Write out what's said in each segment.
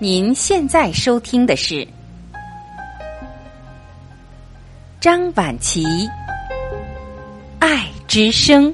您现在收听的是张晚琪《爱之声》。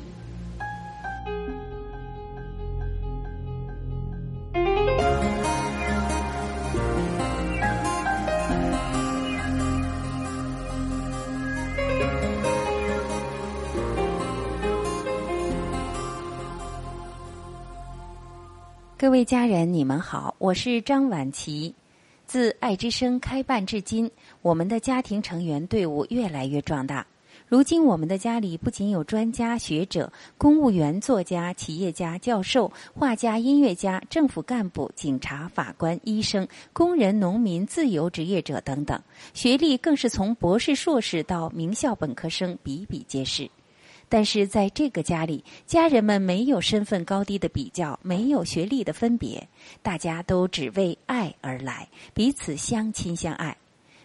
各位家人，你们好，我是张婉琪。自爱之声开办至今，我们的家庭成员队伍越来越壮大。如今，我们的家里不仅有专家学者、公务员、作家、企业家、教授、画家、音乐家、政府干部、警察、法官、医生、工人、农民、自由职业者等等，学历更是从博士、硕士到名校本科生比比皆是。但是在这个家里，家人们没有身份高低的比较，没有学历的分别，大家都只为爱而来，彼此相亲相爱。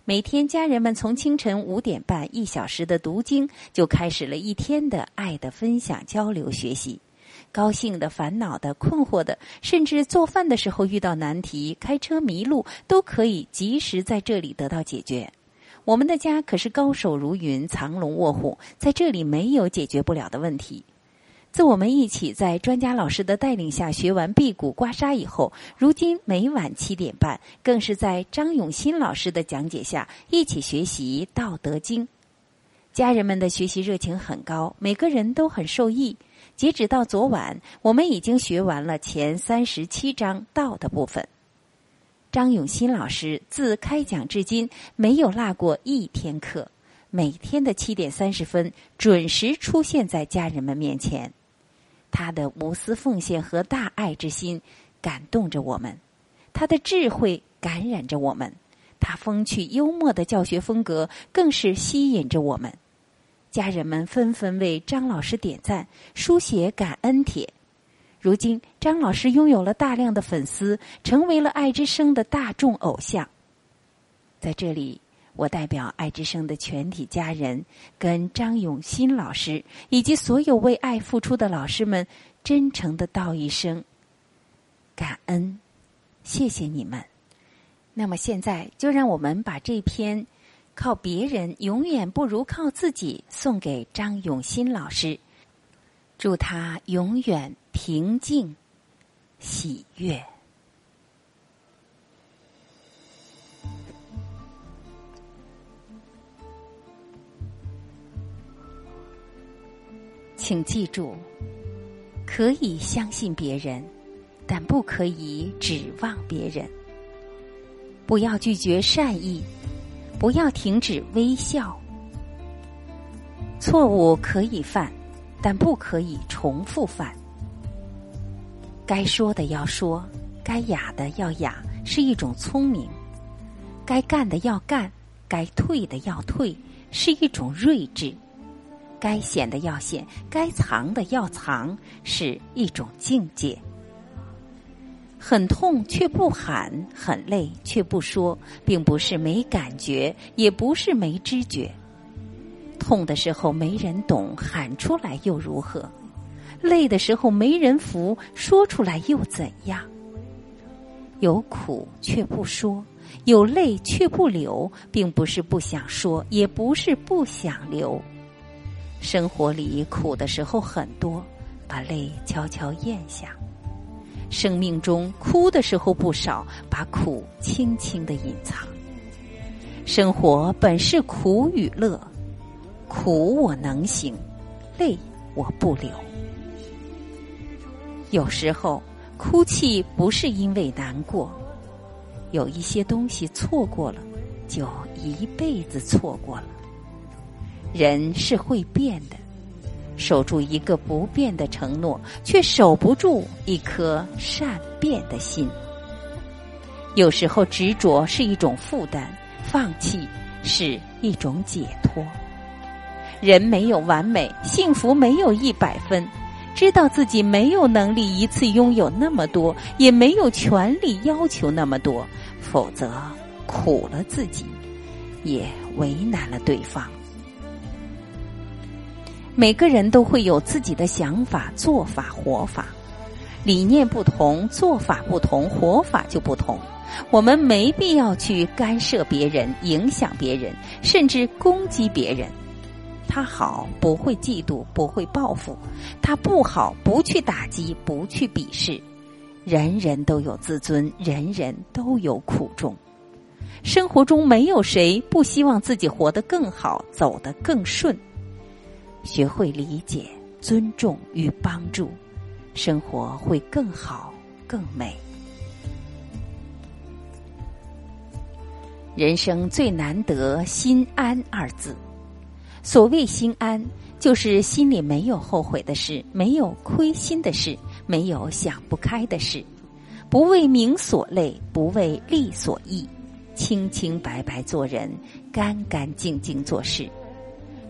每天，家人们从清晨五点半一小时的读经，就开始了一天的爱的分享、交流、学习。高兴的、烦恼的、困惑的，甚至做饭的时候遇到难题、开车迷路，都可以及时在这里得到解决。我们的家可是高手如云，藏龙卧虎，在这里没有解决不了的问题。自我们一起在专家老师的带领下学完辟谷刮痧以后，如今每晚七点半，更是在张永新老师的讲解下一起学习《道德经》。家人们的学习热情很高，每个人都很受益。截止到昨晚，我们已经学完了前三十七章道的部分。张永新老师自开讲至今没有落过一天课，每天的七点三十分准时出现在家人们面前。他的无私奉献和大爱之心感动着我们，他的智慧感染着我们，他风趣幽默的教学风格更是吸引着我们。家人们纷纷为张老师点赞，书写感恩帖。如今，张老师拥有了大量的粉丝，成为了爱之声的大众偶像。在这里，我代表爱之声的全体家人，跟张永新老师以及所有为爱付出的老师们，真诚的道一声感恩，谢谢你们。那么，现在就让我们把这篇“靠别人永远不如靠自己”送给张永新老师，祝他永远。平静，喜悦。请记住，可以相信别人，但不可以指望别人。不要拒绝善意，不要停止微笑。错误可以犯，但不可以重复犯。该说的要说，该雅的要雅，是一种聪明；该干的要干，该退的要退，是一种睿智；该显的要显，该藏的要藏，是一种境界。很痛却不喊，很累却不说，并不是没感觉，也不是没知觉。痛的时候没人懂，喊出来又如何？累的时候没人扶，说出来又怎样？有苦却不说，有泪却不流，并不是不想说，也不是不想流。生活里苦的时候很多，把泪悄悄咽下；生命中哭的时候不少，把苦轻轻的隐藏。生活本是苦与乐，苦我能行，泪我不流。有时候，哭泣不是因为难过，有一些东西错过了，就一辈子错过了。人是会变的，守住一个不变的承诺，却守不住一颗善变的心。有时候，执着是一种负担，放弃是一种解脱。人没有完美，幸福没有一百分。知道自己没有能力一次拥有那么多，也没有权利要求那么多，否则苦了自己，也为难了对方。每个人都会有自己的想法、做法、活法，理念不同，做法不同，活法就不同。我们没必要去干涉别人、影响别人，甚至攻击别人。他好，不会嫉妒，不会报复；他不好，不去打击，不去鄙视。人人都有自尊，人人都有苦衷。生活中没有谁不希望自己活得更好，走得更顺。学会理解、尊重与帮助，生活会更好、更美。人生最难得心安二字。所谓心安，就是心里没有后悔的事，没有亏心的事，没有想不开的事，不为名所累，不为利所役，清清白白做人，干干净净做事。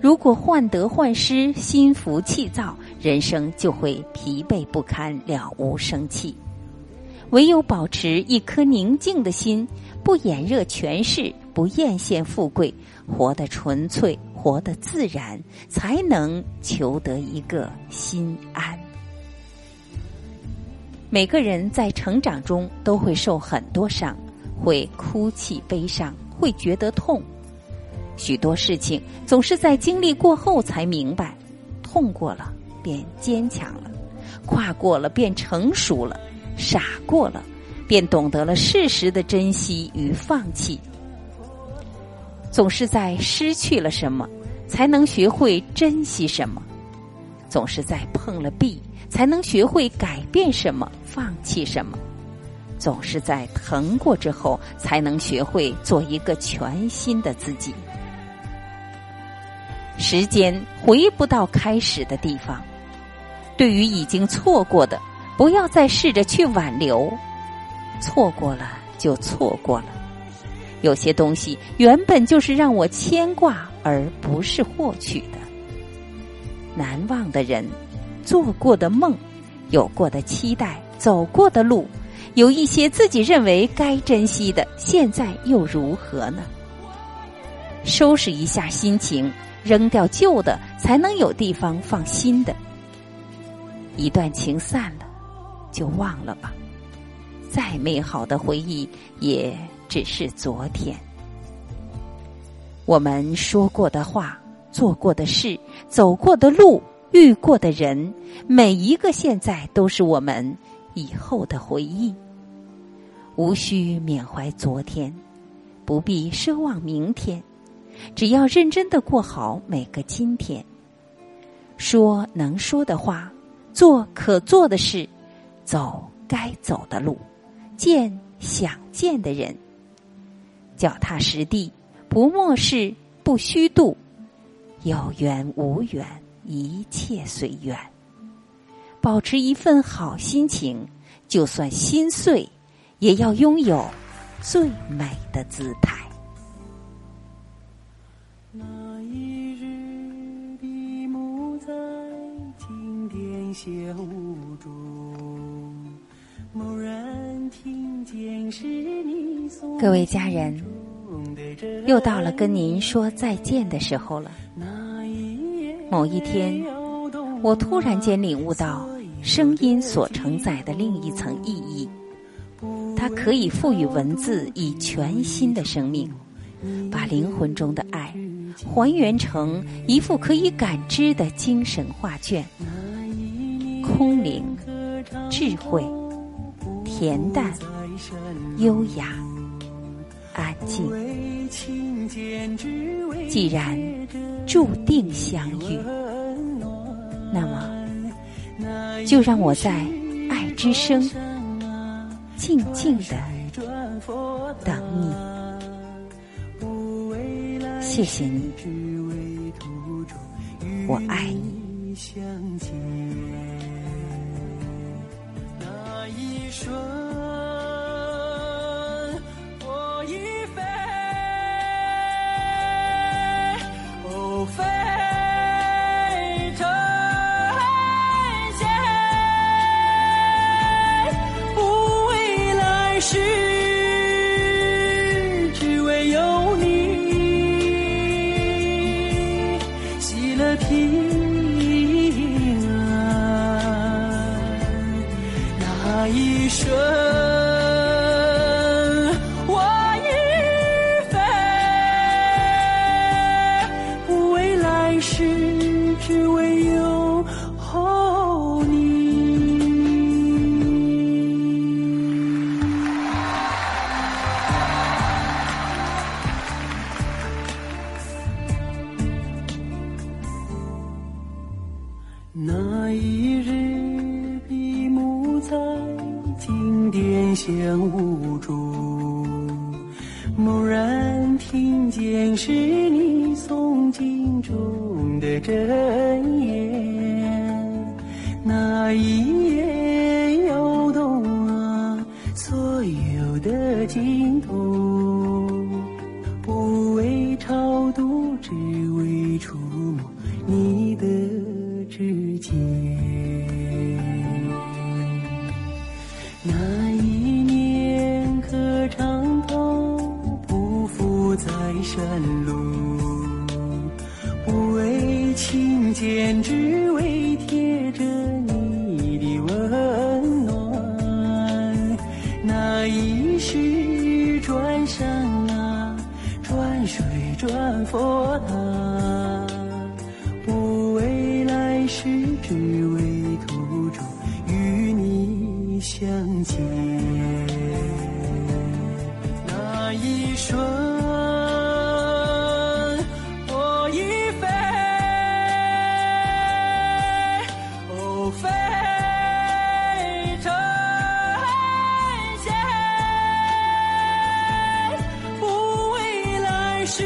如果患得患失、心浮气躁，人生就会疲惫不堪、了无生气。唯有保持一颗宁静的心，不眼热权势，不艳羡富贵，活得纯粹。活得自然，才能求得一个心安。每个人在成长中都会受很多伤，会哭泣、悲伤，会觉得痛。许多事情总是在经历过后才明白，痛过了便坚强了，跨过了便成熟了，傻过了便懂得了适时的珍惜与放弃。总是在失去了什么，才能学会珍惜什么；总是在碰了壁，才能学会改变什么、放弃什么；总是在疼过之后，才能学会做一个全新的自己。时间回不到开始的地方，对于已经错过的，不要再试着去挽留。错过了就错过了。有些东西原本就是让我牵挂，而不是获取的。难忘的人，做过的梦，有过的期待，走过的路，有一些自己认为该珍惜的，现在又如何呢？收拾一下心情，扔掉旧的，才能有地方放新的。一段情散了，就忘了吧。再美好的回忆，也。只是昨天，我们说过的话、做过的事、走过的路、遇过的人，每一个现在都是我们以后的回忆。无需缅怀昨天，不必奢望明天，只要认真的过好每个今天。说能说的话，做可做的事，走该走的路，见想见的人。脚踏实地，不漠视，不虚度，有缘无缘，一切随缘。保持一份好心情，就算心碎，也要拥有最美的姿态。那一日的木在金殿修中，蓦然听见是你送。各位家人。又到了跟您说再见的时候了。某一天，我突然间领悟到声音所承载的另一层意义，它可以赋予文字以全新的生命，把灵魂中的爱还原成一幅可以感知的精神画卷，空灵、智慧、恬淡、优雅。安静，既然注定相遇，那么就让我在爱之声静静的等你。谢谢你，我爱你。那一瞬。便是你诵经中的真言，那一眼摇动啊所有的经筒，不为超度，只为触摸你的指尖。那痴只为途中与你相见。那一瞬我已飞哦飞成仙不为来世